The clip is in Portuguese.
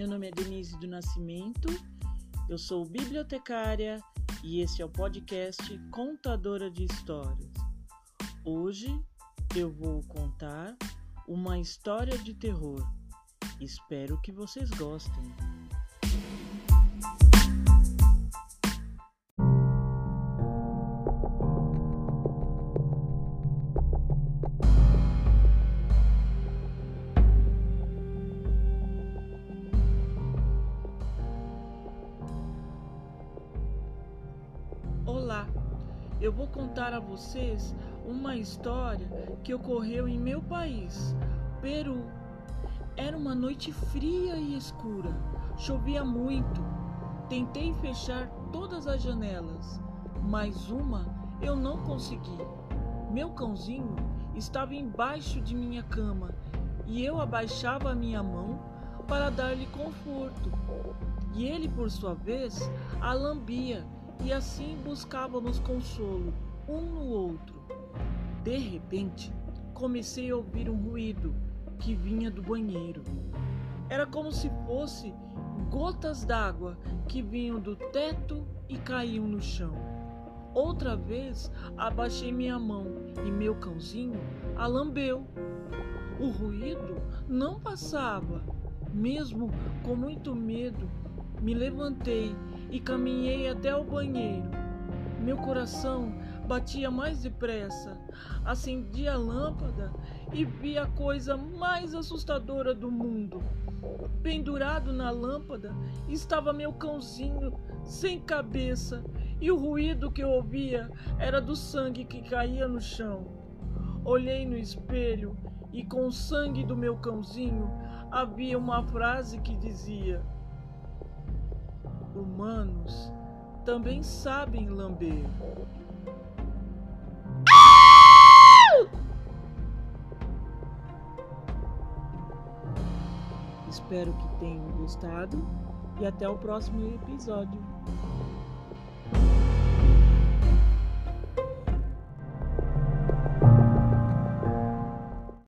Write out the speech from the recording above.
Meu nome é Denise do Nascimento, eu sou bibliotecária e esse é o podcast Contadora de Histórias. Hoje eu vou contar uma história de terror. Espero que vocês gostem. Olá, eu vou contar a vocês uma história que ocorreu em meu país, Peru. Era uma noite fria e escura, chovia muito. Tentei fechar todas as janelas, mas uma eu não consegui. Meu cãozinho estava embaixo de minha cama e eu abaixava a minha mão para dar-lhe conforto. E ele, por sua vez, a lambia e assim buscávamos consolo um no outro. De repente, comecei a ouvir um ruído que vinha do banheiro. Era como se fosse gotas d'água que vinham do teto e caíam no chão. Outra vez abaixei minha mão e meu cãozinho a lambeu. O ruído não passava. Mesmo com muito medo, me levantei e caminhei até o banheiro. Meu coração batia mais depressa. Acendi a lâmpada e vi a coisa mais assustadora do mundo. Pendurado na lâmpada estava meu cãozinho sem cabeça e o ruído que eu ouvia era do sangue que caía no chão. Olhei no espelho e com o sangue do meu cãozinho havia uma frase que dizia: humanos também sabem lamber. Espero que tenham gostado e até o próximo episódio.